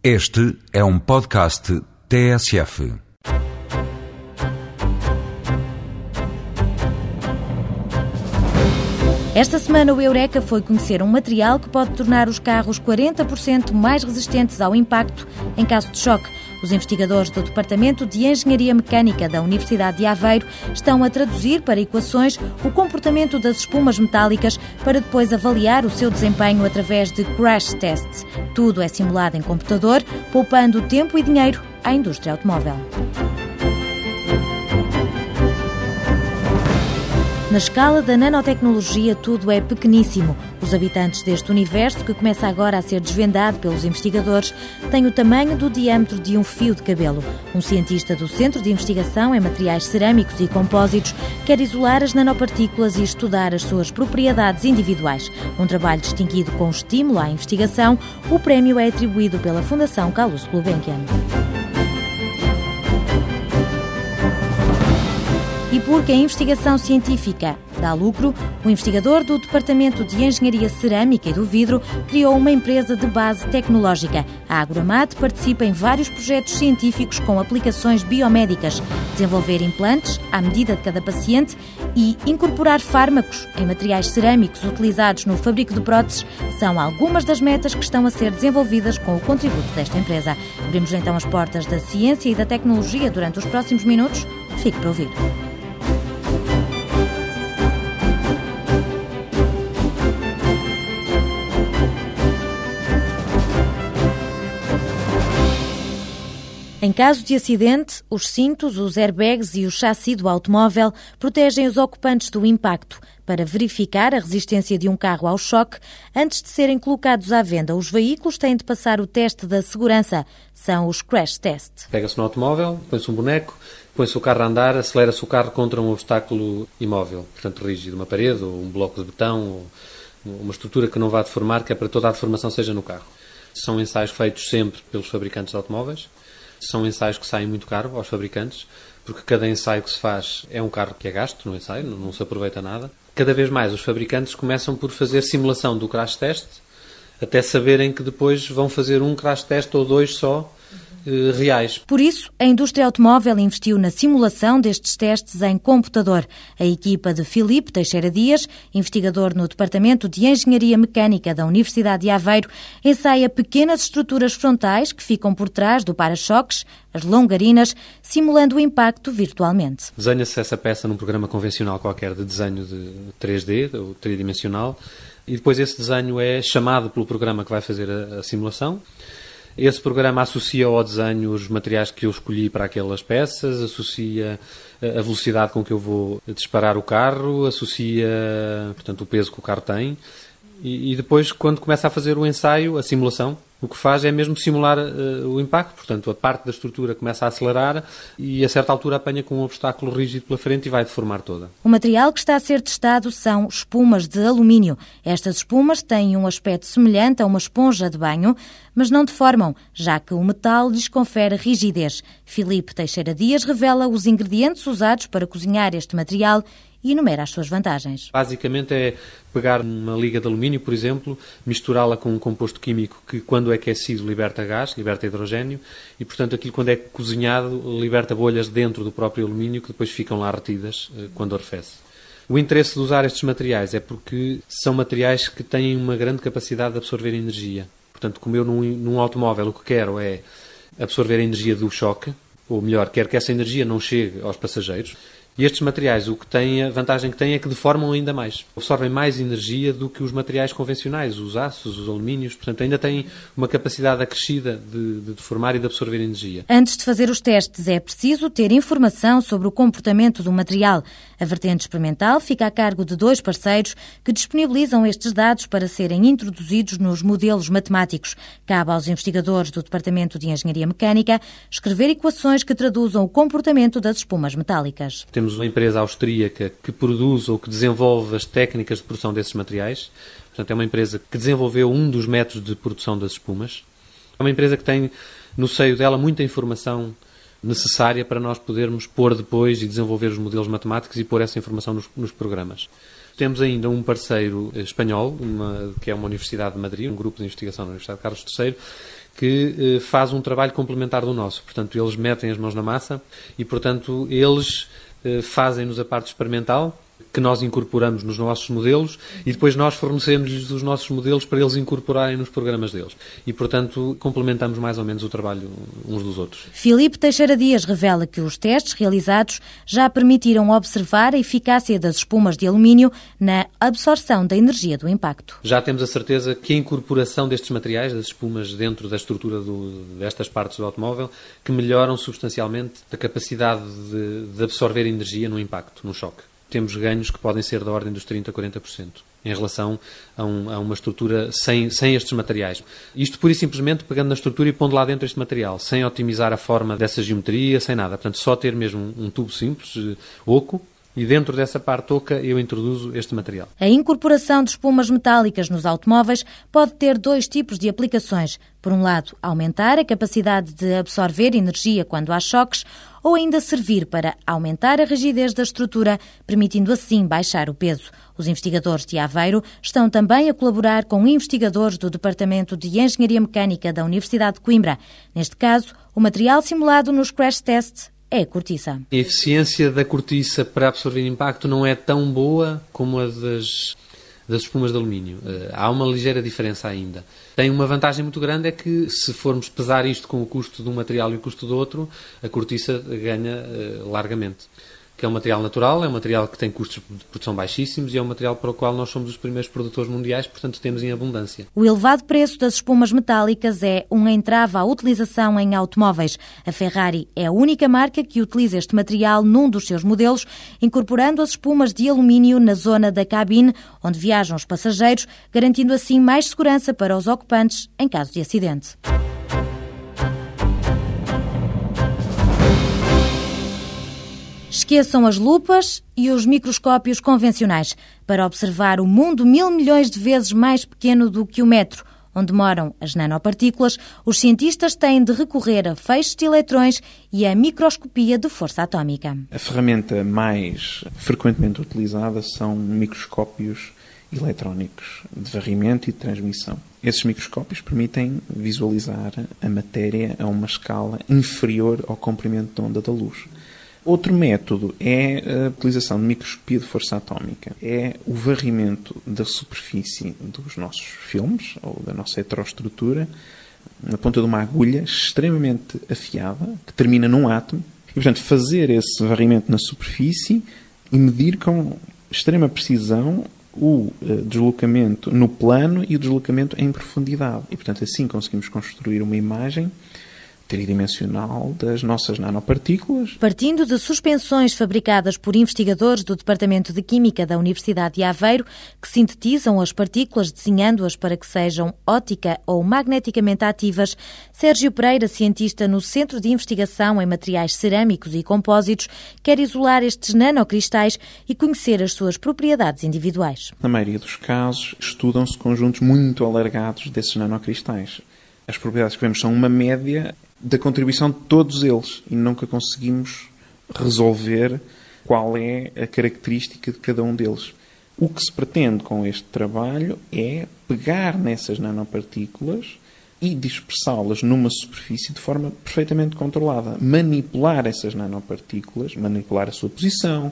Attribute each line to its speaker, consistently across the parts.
Speaker 1: Este é um podcast TSF.
Speaker 2: Esta semana o Eureka foi conhecer um material que pode tornar os carros 40% mais resistentes ao impacto em caso de choque. Os investigadores do Departamento de Engenharia Mecânica da Universidade de Aveiro estão a traduzir para equações o comportamento das espumas metálicas para depois avaliar o seu desempenho através de crash tests. Tudo é simulado em computador, poupando tempo e dinheiro à indústria automóvel. Na escala da nanotecnologia, tudo é pequeníssimo. Os habitantes deste universo, que começa agora a ser desvendado pelos investigadores, têm o tamanho do diâmetro de um fio de cabelo. Um cientista do Centro de Investigação em Materiais Cerâmicos e Compósitos quer isolar as nanopartículas e estudar as suas propriedades individuais. Um trabalho distinguido com estímulo à investigação, o prémio é atribuído pela Fundação Carlos Gulbenkian. E porque a investigação científica dá lucro, o investigador do Departamento de Engenharia Cerâmica e do Vidro criou uma empresa de base tecnológica. A Agromat participa em vários projetos científicos com aplicações biomédicas, desenvolver implantes à medida de cada paciente e incorporar fármacos em materiais cerâmicos utilizados no fabrico de próteses são algumas das metas que estão a ser desenvolvidas com o contributo desta empresa. Abrimos então as portas da ciência e da tecnologia durante os próximos minutos. Fique para ouvir. Em caso de acidente, os cintos, os airbags e o chassi do automóvel protegem os ocupantes do impacto. Para verificar a resistência de um carro ao choque, antes de serem colocados à venda, os veículos têm de passar o teste da segurança. São os crash test.
Speaker 3: Pega-se no automóvel, põe-se um boneco, põe-se o carro a andar, acelera-se o carro contra um obstáculo imóvel, portanto rígido, uma parede ou um bloco de betão ou uma estrutura que não vá deformar, que é para toda a deformação seja no carro. São ensaios feitos sempre pelos fabricantes de automóveis são ensaios que saem muito caro aos fabricantes, porque cada ensaio que se faz é um carro que é gasto no ensaio, não se aproveita nada. Cada vez mais os fabricantes começam por fazer simulação do crash test, até saberem que depois vão fazer um crash test ou dois só reais.
Speaker 2: Por isso, a indústria automóvel investiu na simulação destes testes em computador. A equipa de Filipe Teixeira Dias, investigador no Departamento de Engenharia Mecânica da Universidade de Aveiro, ensaia pequenas estruturas frontais que ficam por trás do para-choques, as longarinas, simulando o impacto virtualmente.
Speaker 3: Desenha-se essa peça num programa convencional qualquer de desenho de 3D, ou tridimensional, e depois esse desenho é chamado pelo programa que vai fazer a, a simulação esse programa associa ao desenho os materiais que eu escolhi para aquelas peças, associa a velocidade com que eu vou disparar o carro, associa portanto, o peso que o carro tem. E, e depois, quando começa a fazer o ensaio, a simulação, o que faz é mesmo simular uh, o impacto, portanto, a parte da estrutura começa a acelerar e a certa altura apanha com um obstáculo rígido pela frente e vai deformar toda.
Speaker 2: O material que está a ser testado são espumas de alumínio. Estas espumas têm um aspecto semelhante a uma esponja de banho, mas não deformam, já que o metal lhes confere rigidez. Filipe Teixeira Dias revela os ingredientes usados para cozinhar este material e enumera as suas vantagens.
Speaker 3: Basicamente é pegar uma liga de alumínio, por exemplo, misturá-la com um composto químico que, quando é aquecido, liberta gás, liberta hidrogênio e, portanto, aquilo, quando é cozinhado, liberta bolhas dentro do próprio alumínio que depois ficam lá retidas eh, quando arrefece. O interesse de usar estes materiais é porque são materiais que têm uma grande capacidade de absorver energia. Portanto, como eu num, num automóvel o que quero é absorver a energia do choque, ou melhor, quero que essa energia não chegue aos passageiros, e estes materiais, o que tem, a vantagem que têm é que deformam ainda mais. Absorvem mais energia do que os materiais convencionais, os aços, os alumínios. Portanto, ainda têm uma capacidade acrescida de, de deformar e de absorver energia.
Speaker 2: Antes de fazer os testes, é preciso ter informação sobre o comportamento do material. A vertente experimental fica a cargo de dois parceiros que disponibilizam estes dados para serem introduzidos nos modelos matemáticos. Cabe aos investigadores do Departamento de Engenharia Mecânica escrever equações que traduzam o comportamento das espumas metálicas.
Speaker 3: Temos temos uma empresa austríaca que produz ou que desenvolve as técnicas de produção desses materiais. Portanto, é uma empresa que desenvolveu um dos métodos de produção das espumas. É uma empresa que tem no seio dela muita informação necessária para nós podermos pôr depois e desenvolver os modelos matemáticos e pôr essa informação nos, nos programas. Temos ainda um parceiro espanhol, uma, que é uma Universidade de Madrid, um grupo de investigação da Universidade de Carlos III, que eh, faz um trabalho complementar do nosso. Portanto, eles metem as mãos na massa e, portanto, eles fazem-nos a parte experimental que nós incorporamos nos nossos modelos e depois nós fornecemos-lhes os nossos modelos para eles incorporarem nos programas deles. E, portanto, complementamos mais ou menos o trabalho uns dos outros.
Speaker 2: Filipe Teixeira Dias revela que os testes realizados já permitiram observar a eficácia das espumas de alumínio na absorção da energia do impacto.
Speaker 3: Já temos a certeza que a incorporação destes materiais, das espumas dentro da estrutura do, destas partes do automóvel, que melhoram substancialmente a capacidade de, de absorver energia no impacto, no choque temos ganhos que podem ser da ordem dos 30% a 40% em relação a, um, a, uma estrutura sem, sem estes materiais. Isto pura e simplesmente pegando na estrutura e pondo lá dentro este material, sem otimizar a forma dessa geometria, sem nada. Portanto, só ter mesmo um, um tubo simples, eh, oco, e dentro dessa parte oca eu introduzo este material.
Speaker 2: A incorporação de espumas metálicas nos automóveis pode ter dois tipos de aplicações. Por um lado, aumentar a capacidade de absorver energia quando há choques, ou ainda servir para aumentar a rigidez da estrutura, permitindo assim baixar o peso. Os investigadores de Aveiro estão também a colaborar com investigadores do Departamento de Engenharia Mecânica da Universidade de Coimbra. Neste caso, o material simulado nos crash tests é a cortiça.
Speaker 3: A eficiência da cortiça para absorver impacto não é tão boa como a das, das espumas de alumínio. Uh, há uma ligeira diferença ainda. Tem uma vantagem muito grande, é que se formos pesar isto com o custo de um material e o custo do outro, a cortiça ganha uh, largamente que é um material natural, é um material que tem custos de produção baixíssimos e é um material para o qual nós somos os primeiros produtores mundiais, portanto temos em abundância.
Speaker 2: O elevado preço das espumas metálicas é um entrave à utilização em automóveis. A Ferrari é a única marca que utiliza este material num dos seus modelos, incorporando as espumas de alumínio na zona da cabine, onde viajam os passageiros, garantindo assim mais segurança para os ocupantes em caso de acidente. Esqueçam as lupas e os microscópios convencionais para observar o mundo mil milhões de vezes mais pequeno do que o metro, onde moram as nanopartículas. Os cientistas têm de recorrer a feixes de eletrões e a microscopia de força atómica.
Speaker 4: A ferramenta mais frequentemente utilizada são microscópios eletrónicos de varrimento e de transmissão. Esses microscópios permitem visualizar a matéria a uma escala inferior ao comprimento de onda da luz. Outro método é a utilização de microscopia de força atómica. É o varrimento da superfície dos nossos filmes, ou da nossa heteroestrutura, na ponta de uma agulha extremamente afiada, que termina num átomo, e, portanto, fazer esse varrimento na superfície e medir com extrema precisão o eh, deslocamento no plano e o deslocamento em profundidade. E, portanto, assim conseguimos construir uma imagem tridimensional das nossas nanopartículas.
Speaker 2: Partindo de suspensões fabricadas por investigadores do Departamento de Química da Universidade de Aveiro, que sintetizam as partículas desenhando-as para que sejam ótica ou magneticamente ativas, Sérgio Pereira, cientista no Centro de Investigação em Materiais Cerâmicos e Compósitos, quer isolar estes nanocristais e conhecer as suas propriedades individuais.
Speaker 4: Na maioria dos casos, estudam-se conjuntos muito alargados desses nanocristais. As propriedades que vemos são uma média da contribuição de todos eles e nunca conseguimos resolver qual é a característica de cada um deles. O que se pretende com este trabalho é pegar nessas nanopartículas e dispersá-las numa superfície de forma perfeitamente controlada. Manipular essas nanopartículas, manipular a sua posição,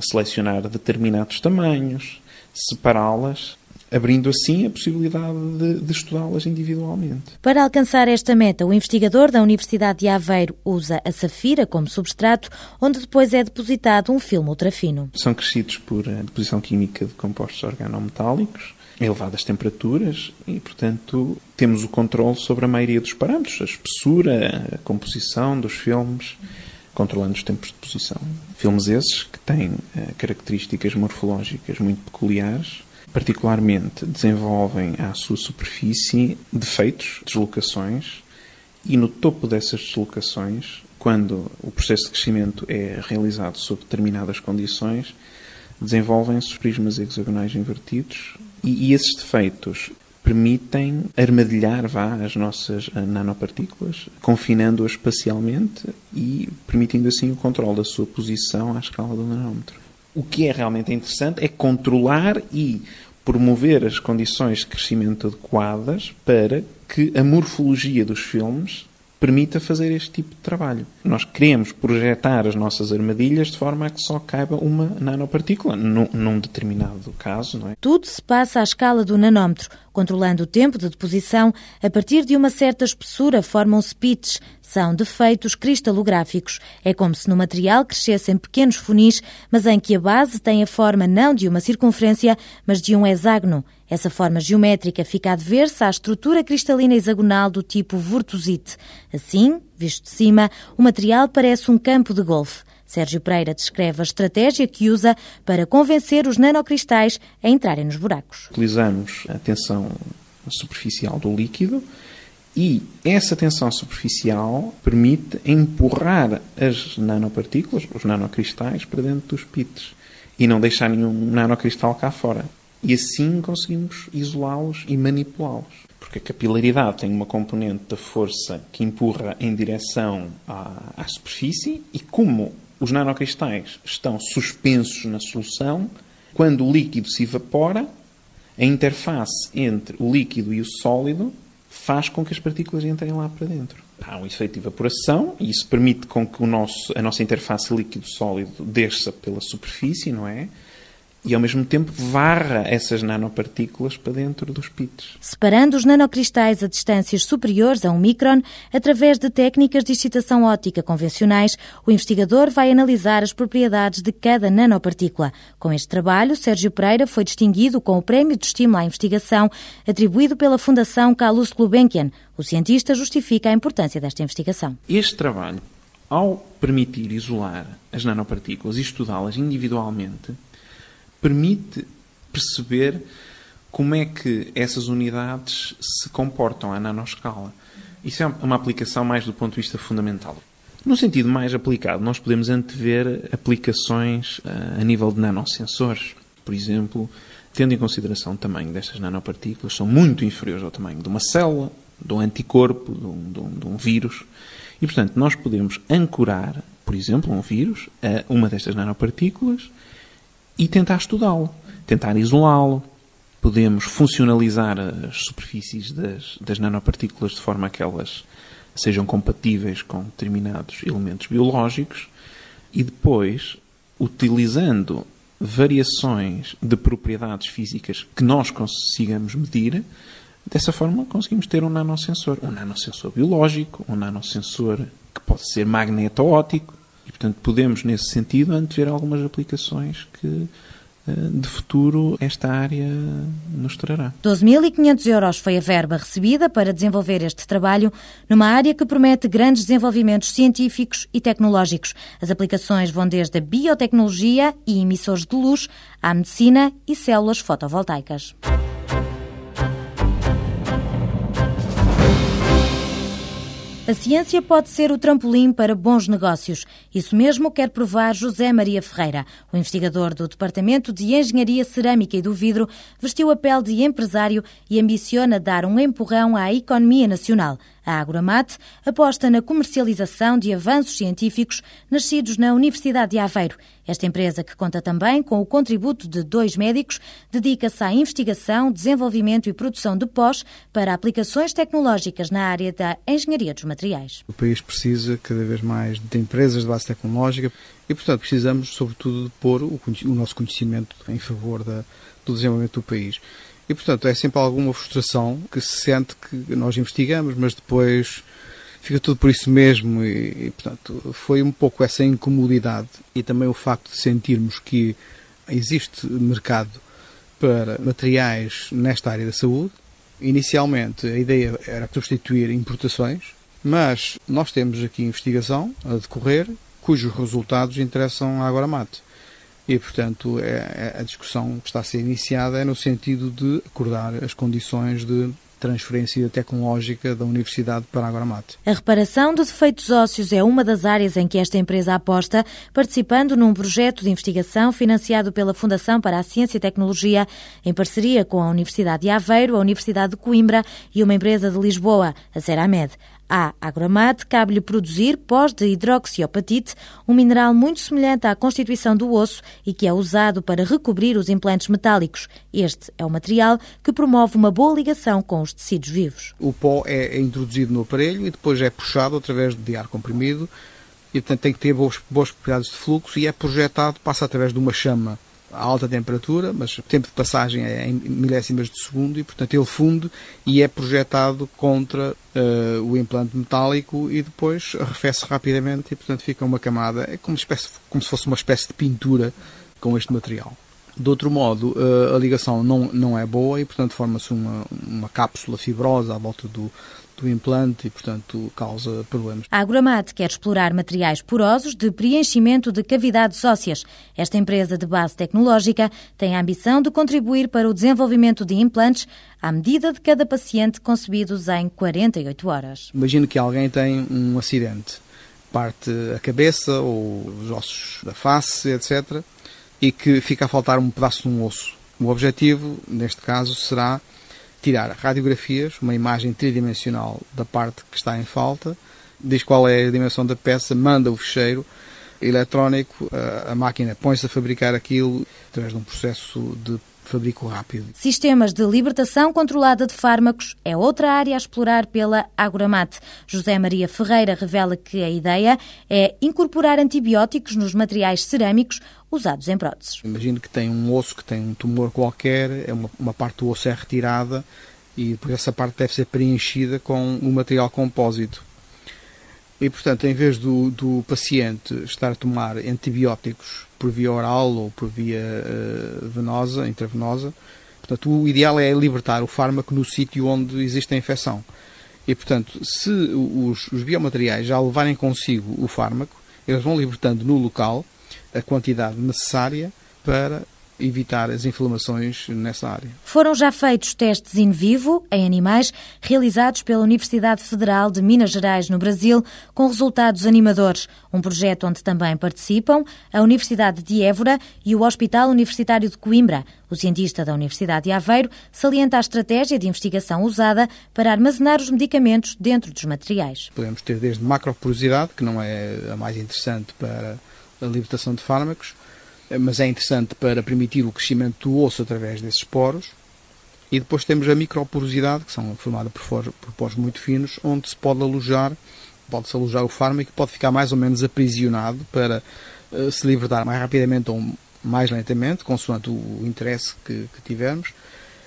Speaker 4: selecionar determinados tamanhos, separá-las abrindo assim a possibilidade de, de estudá-las individualmente.
Speaker 2: Para alcançar esta meta, o investigador da Universidade de Aveiro usa a safira como substrato, onde depois é depositado um filme ultrafino.
Speaker 4: São crescidos por a deposição química de compostos organometálicos elevadas temperaturas e, portanto, temos o controle sobre a maioria dos parâmetros, a espessura, a composição dos filmes, controlando os tempos de deposição. Filmes esses que têm eh, características morfológicas muito peculiares, particularmente desenvolvem à sua superfície defeitos, deslocações, e no topo dessas deslocações, quando o processo de crescimento é realizado sob determinadas condições, desenvolvem-se prismas hexagonais invertidos e, e esses defeitos permitem armadilhar vá, as nossas nanopartículas, confinando-as espacialmente e permitindo assim o controle da sua posição à escala do nanómetro. O que é realmente interessante é controlar e promover as condições de crescimento adequadas para que a morfologia dos filmes permita fazer este tipo de trabalho. Nós queremos projetar as nossas armadilhas de forma a que só caiba uma nanopartícula, num, num determinado caso, não é?
Speaker 2: Tudo se passa à escala do nanómetro, controlando o tempo de deposição. A partir de uma certa espessura formam-se pits, são defeitos cristalográficos. É como se no material crescessem pequenos funis, mas em que a base tem a forma não de uma circunferência, mas de um hexágono. Essa forma geométrica fica a dever-se à estrutura cristalina hexagonal do tipo vortosite. Assim, visto de cima, o material parece um campo de golfe. Sérgio Pereira descreve a estratégia que usa para convencer os nanocristais a entrarem nos buracos.
Speaker 4: Utilizamos a tensão superficial do líquido e essa tensão superficial permite empurrar as nanopartículas, os nanocristais, para dentro dos pits e não deixar nenhum nanocristal cá fora. E assim conseguimos isolá-los e manipulá-los. Porque a capilaridade tem uma componente da força que empurra em direção à, à superfície e como os nanocristais estão suspensos na solução, quando o líquido se evapora, a interface entre o líquido e o sólido faz com que as partículas entrem lá para dentro. Há um efeito de evaporação e isso permite com que o nosso, a nossa interface líquido-sólido desça pela superfície, não é? E, ao mesmo tempo, varra essas nanopartículas para dentro dos pits.
Speaker 2: Separando os nanocristais a distâncias superiores a um micron, através de técnicas de excitação óptica convencionais, o investigador vai analisar as propriedades de cada nanopartícula. Com este trabalho, Sérgio Pereira foi distinguido com o Prémio de Estímulo à Investigação, atribuído pela Fundação Carlos Gulbenkian. O cientista justifica a importância desta investigação.
Speaker 4: Este trabalho, ao permitir isolar as nanopartículas e estudá-las individualmente, permite perceber como é que essas unidades se comportam à nanoscala. Isso é uma aplicação mais do ponto de vista fundamental. No sentido mais aplicado, nós podemos antever aplicações uh, a nível de nanosensores. Por exemplo, tendo em consideração o tamanho destas nanopartículas, são muito inferiores ao tamanho de uma célula, de um anticorpo, de um, de um, de um vírus. E, portanto, nós podemos ancorar, por exemplo, um vírus a uma destas nanopartículas e tentar estudá-lo, tentar isolá-lo. Podemos funcionalizar as superfícies das, das nanopartículas de forma a que elas sejam compatíveis com determinados elementos biológicos e depois, utilizando variações de propriedades físicas que nós consigamos medir, dessa forma conseguimos ter um nanosensor. Um nanosensor biológico, um nanosensor que pode ser magneto-óptico, e, portanto, podemos, nesse sentido, antever algumas aplicações que eh, de futuro esta área nos trará.
Speaker 2: 12.500 euros foi a verba recebida para desenvolver este trabalho numa área que promete grandes desenvolvimentos científicos e tecnológicos. As aplicações vão desde a biotecnologia e emissores de luz à medicina e células fotovoltaicas. A ciência pode ser o trampolim para bons negócios. Isso mesmo quer provar José Maria Ferreira. O investigador do Departamento de Engenharia Cerâmica e do Vidro vestiu a pele de empresário e ambiciona dar um empurrão à economia nacional. A Agromat aposta na comercialização de avanços científicos nascidos na Universidade de Aveiro. Esta empresa, que conta também com o contributo de dois médicos, dedica-se à investigação, desenvolvimento e produção de pós para aplicações tecnológicas na área da engenharia dos materiais.
Speaker 5: O país precisa cada vez mais de empresas de base tecnológica e, portanto, precisamos, sobretudo, de pôr o, o nosso conhecimento em favor da, do desenvolvimento do país. E, portanto, é sempre alguma frustração que se sente que nós investigamos, mas depois fica tudo por isso mesmo. E, e, portanto, foi um pouco essa incomodidade e também o facto de sentirmos que existe mercado para materiais nesta área da saúde. Inicialmente, a ideia era substituir importações, mas nós temos aqui investigação a decorrer cujos resultados interessam à Agoramate. E, portanto, é, é, a discussão que está a ser iniciada é no sentido de acordar as condições de transferência tecnológica da Universidade para a.
Speaker 2: A reparação de defeitos ósseos é uma das áreas em que esta empresa aposta, participando num projeto de investigação financiado pela Fundação para a Ciência e Tecnologia, em parceria com a Universidade de Aveiro, a Universidade de Coimbra e uma empresa de Lisboa, a Ceramed. À Agromat cabe-lhe produzir pós de hidroxiapatite, um mineral muito semelhante à constituição do osso e que é usado para recobrir os implantes metálicos. Este é o material que promove uma boa ligação com os tecidos vivos.
Speaker 5: O pó é introduzido no aparelho e depois é puxado através de ar comprimido e, portanto, tem que ter boas, boas propriedades de fluxo e é projetado, passa através de uma chama a alta temperatura, mas o tempo de passagem é em milésimas de segundo e, portanto, ele funde e é projetado contra uh, o implante metálico e depois arrefece rapidamente e, portanto, fica uma camada, é como, espécie, como se fosse uma espécie de pintura com este material. De outro modo, uh, a ligação não, não é boa e, portanto, forma-se uma, uma cápsula fibrosa à volta do, do implante e, portanto, causa problemas.
Speaker 2: A Agromat quer explorar materiais porosos de preenchimento de cavidades ósseas. Esta empresa de base tecnológica tem a ambição de contribuir para o desenvolvimento de implantes à medida de cada paciente concebidos em 48 horas.
Speaker 5: Imagino que alguém tem um acidente, parte a cabeça ou os ossos da face, etc., e que fica a faltar um pedaço de um osso. O objetivo, neste caso, será tirar radiografias, uma imagem tridimensional da parte que está em falta, diz qual é a dimensão da peça, manda o fecheiro eletrónico, a máquina põe-se a fabricar aquilo através de um processo de fabrico rápido.
Speaker 2: Sistemas de libertação controlada de fármacos é outra área a explorar pela Agromat. José Maria Ferreira revela que a ideia é incorporar antibióticos nos materiais cerâmicos usados em próteses.
Speaker 5: Imagino que tem um osso que tem um tumor qualquer, é uma, uma parte do osso é retirada e depois essa parte deve ser preenchida com um material compósito. E, portanto, em vez do, do paciente estar a tomar antibióticos por via oral ou por via uh, venosa, intravenosa, portanto, o ideal é libertar o fármaco no sítio onde existe a infecção. E, portanto, se os, os biomateriais já levarem consigo o fármaco, eles vão libertando no local a quantidade necessária para evitar as inflamações nessa área.
Speaker 2: Foram já feitos testes in vivo em animais realizados pela Universidade Federal de Minas Gerais, no Brasil, com resultados animadores. Um projeto onde também participam a Universidade de Évora e o Hospital Universitário de Coimbra. O cientista da Universidade de Aveiro salienta a estratégia de investigação usada para armazenar os medicamentos dentro dos materiais.
Speaker 5: Podemos ter desde macroporosidade, que não é a mais interessante para a libertação de fármacos, mas é interessante para permitir o crescimento do osso através desses poros. E depois temos a microporosidade, que são formada por, por poros muito finos, onde se pode alojar, pode-se alojar o fármaco e pode ficar mais ou menos aprisionado para uh, se libertar mais rapidamente ou mais lentamente, consoante o, interesse que, que tivermos.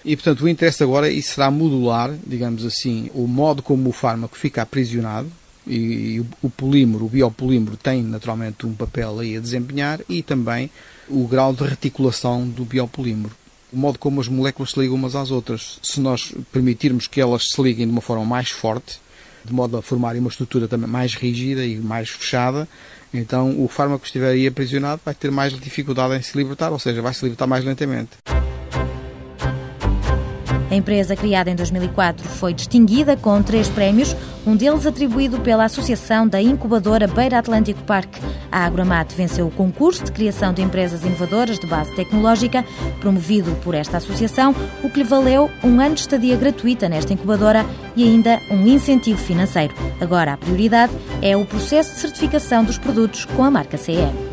Speaker 5: E, portanto, o interesse agora será modular, digamos assim, o modo como o fármaco fica aprisionado, e, e o polímero, o biopolímero, tem naturalmente um papel aí a desempenhar e também o grau de reticulação do biopolímero. O modo como as moléculas se ligam umas às outras. Se nós permitirmos que elas se liguem de uma forma mais forte, de modo a formarem uma estrutura também mais rígida e mais fechada, então o fármaco que estiver aí aprisionado vai ter mais dificuldade em se libertar, ou seja, vai se libertar mais lentamente.
Speaker 2: A empresa, criada em 2004, foi distinguida com três prémios, um deles atribuído pela Associação da Incubadora Beira Atlântico Park. A Agromat venceu o concurso de criação de empresas inovadoras de base tecnológica, promovido por esta associação, o que lhe valeu um ano de estadia gratuita nesta incubadora e ainda um incentivo financeiro. Agora, a prioridade é o processo de certificação dos produtos com a marca CE.